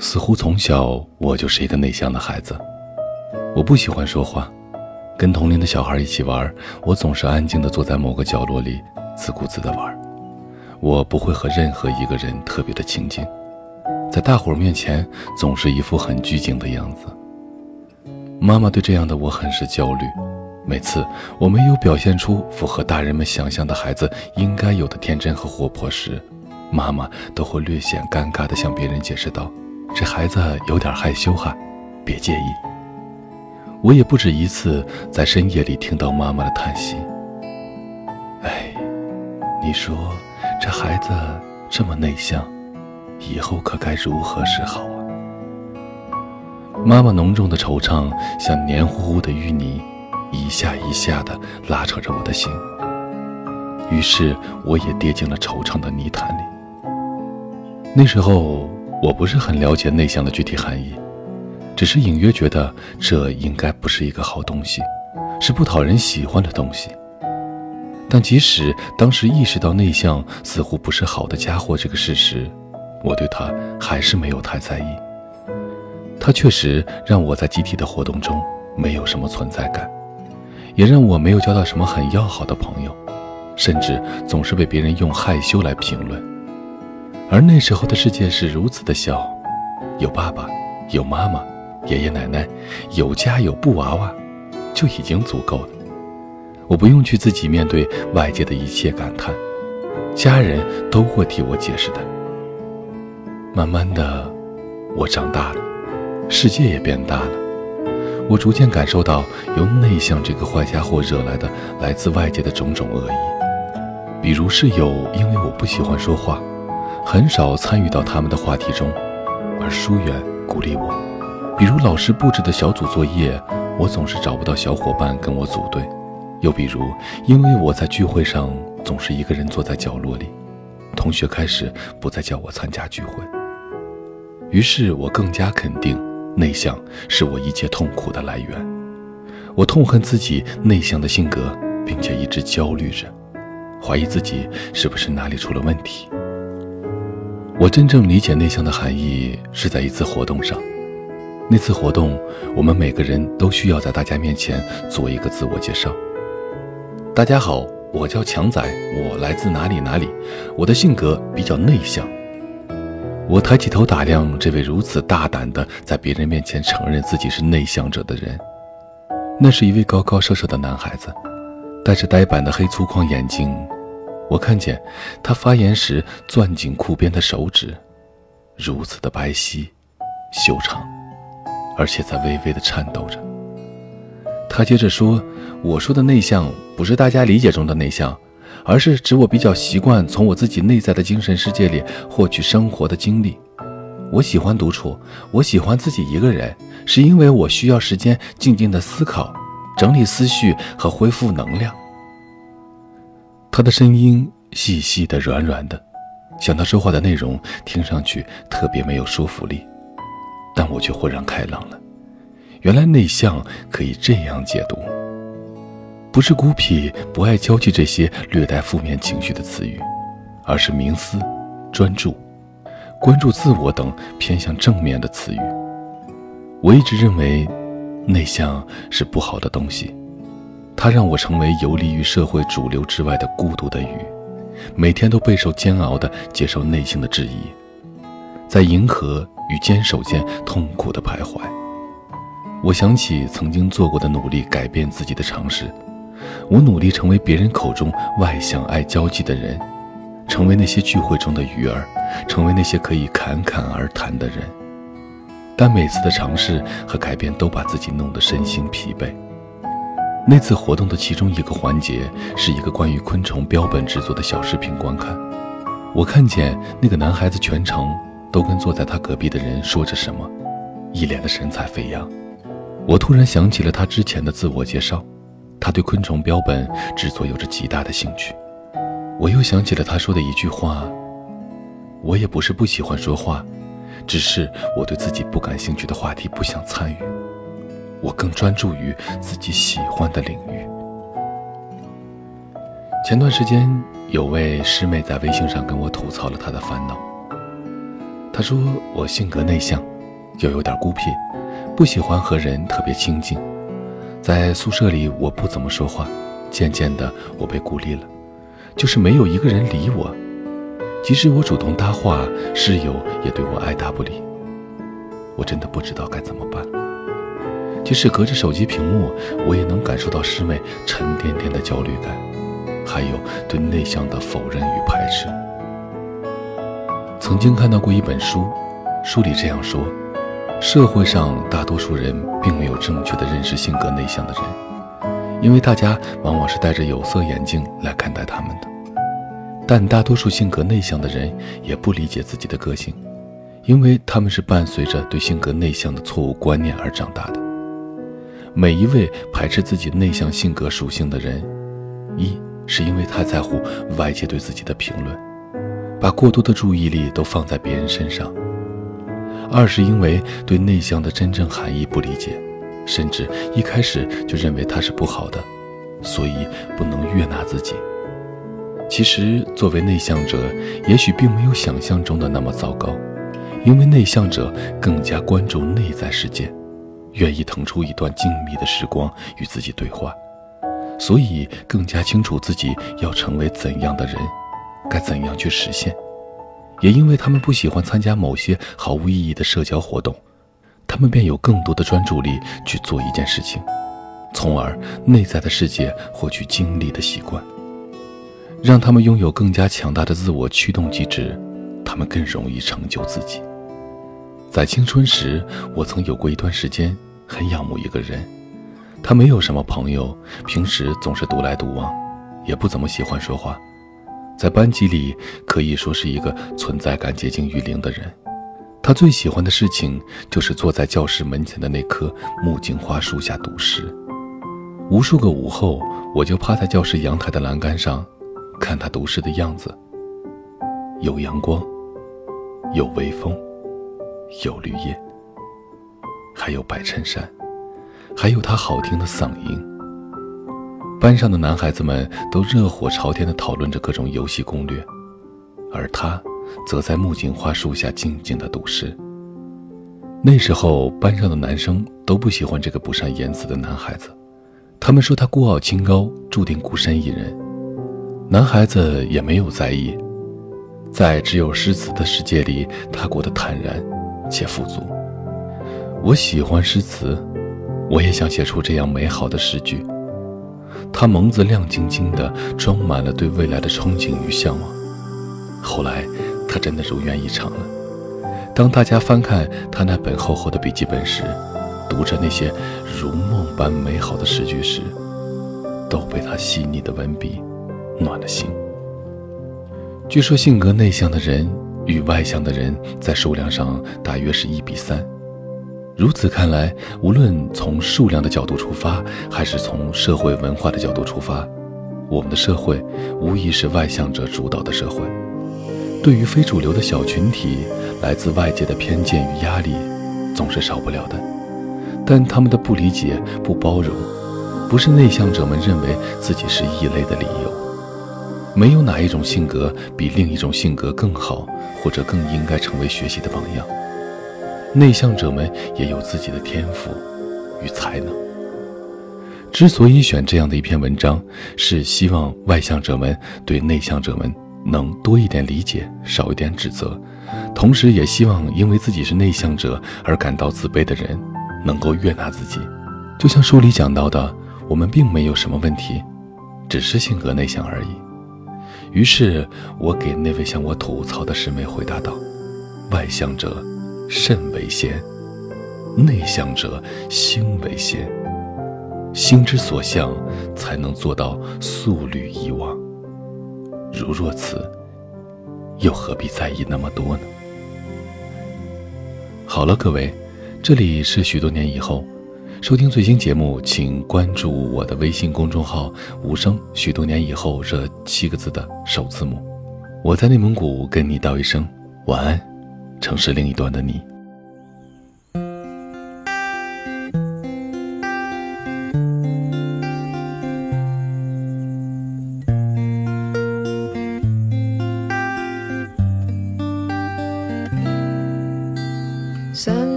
似乎从小我就是一个内向的孩子，我不喜欢说话，跟同龄的小孩一起玩，我总是安静地坐在某个角落里，自顾自地玩。我不会和任何一个人特别的亲近，在大伙儿面前总是一副很拘谨的样子。妈妈对这样的我很是焦虑，每次我没有表现出符合大人们想象的孩子应该有的天真和活泼时，妈妈都会略显尴尬地向别人解释道。这孩子有点害羞哈，别介意。我也不止一次在深夜里听到妈妈的叹息。哎，你说这孩子这么内向，以后可该如何是好啊？妈妈浓重的惆怅像黏糊糊的淤泥，一下一下的拉扯着我的心。于是我也跌进了惆怅的泥潭里。那时候。我不是很了解内向的具体含义，只是隐约觉得这应该不是一个好东西，是不讨人喜欢的东西。但即使当时意识到内向似乎不是好的家伙这个事实，我对他还是没有太在意。他确实让我在集体的活动中没有什么存在感，也让我没有交到什么很要好的朋友，甚至总是被别人用害羞来评论。而那时候的世界是如此的小，有爸爸，有妈妈，爷爷奶奶，有家有布娃娃，就已经足够了。我不用去自己面对外界的一切感叹，家人都会替我解释的。慢慢的，我长大了，世界也变大了，我逐渐感受到由内向这个坏家伙惹来的来自外界的种种恶意，比如室友因为我不喜欢说话。很少参与到他们的话题中，而疏远鼓励我。比如老师布置的小组作业，我总是找不到小伙伴跟我组队；又比如，因为我在聚会上总是一个人坐在角落里，同学开始不再叫我参加聚会。于是我更加肯定，内向是我一切痛苦的来源。我痛恨自己内向的性格，并且一直焦虑着，怀疑自己是不是哪里出了问题。我真正理解内向的含义是在一次活动上。那次活动，我们每个人都需要在大家面前做一个自我介绍。大家好，我叫强仔，我来自哪里哪里，我的性格比较内向。我抬起头打量这位如此大胆的在别人面前承认自己是内向者的人，那是一位高高瘦瘦的男孩子，戴着呆板的黑粗框眼镜。我看见他发言时攥紧裤边的手指，如此的白皙、修长，而且在微微的颤抖着。他接着说：“我说的内向，不是大家理解中的内向，而是指我比较习惯从我自己内在的精神世界里获取生活的经历。我喜欢独处，我喜欢自己一个人，是因为我需要时间静静的思考、整理思绪和恢复能量。”他的声音细细的、软软的，像他说话的内容听上去特别没有说服力，但我却豁然开朗了。原来内向可以这样解读，不是孤僻、不爱交际这些略带负面情绪的词语，而是冥思、专注、关注自我等偏向正面的词语。我一直认为，内向是不好的东西。它让我成为游离于社会主流之外的孤独的鱼，每天都备受煎熬地接受内心的质疑，在迎合与坚守间痛苦地徘徊。我想起曾经做过的努力改变自己的尝试，我努力成为别人口中外向爱交际的人，成为那些聚会中的鱼儿，成为那些可以侃侃而谈的人。但每次的尝试和改变都把自己弄得身心疲惫。那次活动的其中一个环节是一个关于昆虫标本制作的小视频观看。我看见那个男孩子全程都跟坐在他隔壁的人说着什么，一脸的神采飞扬。我突然想起了他之前的自我介绍，他对昆虫标本制作有着极大的兴趣。我又想起了他说的一句话：“我也不是不喜欢说话，只是我对自己不感兴趣的话题不想参与。”我更专注于自己喜欢的领域。前段时间，有位师妹在微信上跟我吐槽了她的烦恼。她说我性格内向，又有点孤僻，不喜欢和人特别亲近。在宿舍里，我不怎么说话。渐渐的，我被孤立了，就是没有一个人理我。即使我主动搭话，室友也对我爱答不理。我真的不知道该怎么办。即使隔着手机屏幕，我也能感受到师妹沉甸甸的焦虑感，还有对内向的否认与排斥。曾经看到过一本书，书里这样说：社会上大多数人并没有正确的认识性格内向的人，因为大家往往是戴着有色眼镜来看待他们的。但大多数性格内向的人也不理解自己的个性，因为他们是伴随着对性格内向的错误观念而长大的。每一位排斥自己内向性格属性的人，一是因为太在乎外界对自己的评论，把过多的注意力都放在别人身上；二是因为对内向的真正含义不理解，甚至一开始就认为它是不好的，所以不能悦纳自己。其实，作为内向者，也许并没有想象中的那么糟糕，因为内向者更加关注内在世界，愿意腾出一段静谧的时光与自己对话，所以更加清楚自己要成为怎样的人，该怎样去实现。也因为他们不喜欢参加某些毫无意义的社交活动，他们便有更多的专注力去做一件事情，从而内在的世界获取精力的习惯。让他们拥有更加强大的自我驱动机制，他们更容易成就自己。在青春时，我曾有过一段时间很仰慕一个人，他没有什么朋友，平时总是独来独往，也不怎么喜欢说话，在班级里可以说是一个存在感接近于零的人。他最喜欢的事情就是坐在教室门前的那棵木槿花树下读诗。无数个午后，我就趴在教室阳台的栏杆上。看他读诗的样子，有阳光，有微风，有绿叶，还有白衬衫，还有他好听的嗓音。班上的男孩子们都热火朝天地讨论着各种游戏攻略，而他则在木槿花树下静静地读诗。那时候，班上的男生都不喜欢这个不善言辞的男孩子，他们说他孤傲清高，注定孤身一人。男孩子也没有在意，在只有诗词的世界里，他过得坦然且富足。我喜欢诗词，我也想写出这样美好的诗句。他眸子亮晶晶的，装满了对未来的憧憬与向往。后来，他真的如愿以偿了。当大家翻看他那本厚厚的笔记本时，读着那些如梦般美好的诗句时，都被他细腻的文笔。暖了心。据说性格内向的人与外向的人在数量上大约是一比三。如此看来，无论从数量的角度出发，还是从社会文化的角度出发，我们的社会无疑是外向者主导的社会。对于非主流的小群体，来自外界的偏见与压力总是少不了的。但他们的不理解、不包容，不是内向者们认为自己是异类的理由。没有哪一种性格比另一种性格更好，或者更应该成为学习的榜样。内向者们也有自己的天赋与才能。之所以选这样的一篇文章，是希望外向者们对内向者们能多一点理解，少一点指责，同时也希望因为自己是内向者而感到自卑的人能够悦纳自己。就像书里讲到的，我们并没有什么问题，只是性格内向而已。于是我给那位向我吐槽的师妹回答道：“外向者肾为先，内向者心为先。心之所向，才能做到素履以往。如若此，又何必在意那么多呢？”好了，各位，这里是许多年以后。收听最新节目，请关注我的微信公众号“无声”。许多年以后，这七个字的首字母。我在内蒙古跟你道一声晚安，城市另一端的你。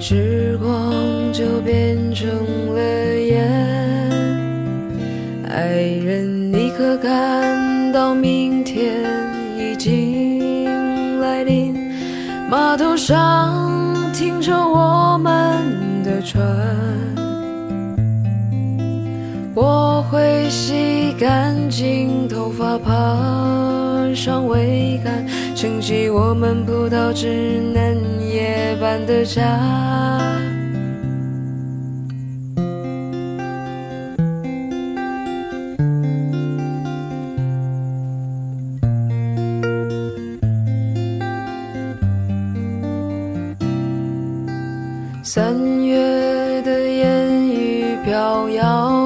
时光就变成了烟，爱人，你可感到明天已经来临？码头上停着我们的船，我会洗干净头发，爬上桅杆，撑起我们葡萄枝嫩叶般的家。三月的烟雨飘摇，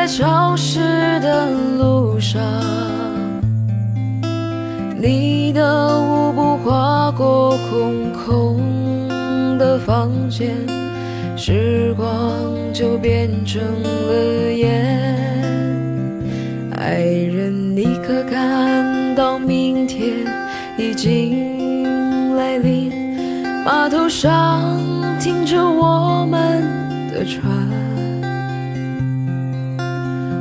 在潮湿的路上。你的舞步划过空空的房间，时光就变成了烟。爱人，你可感到明天已经？来临，码头上停着我们的船，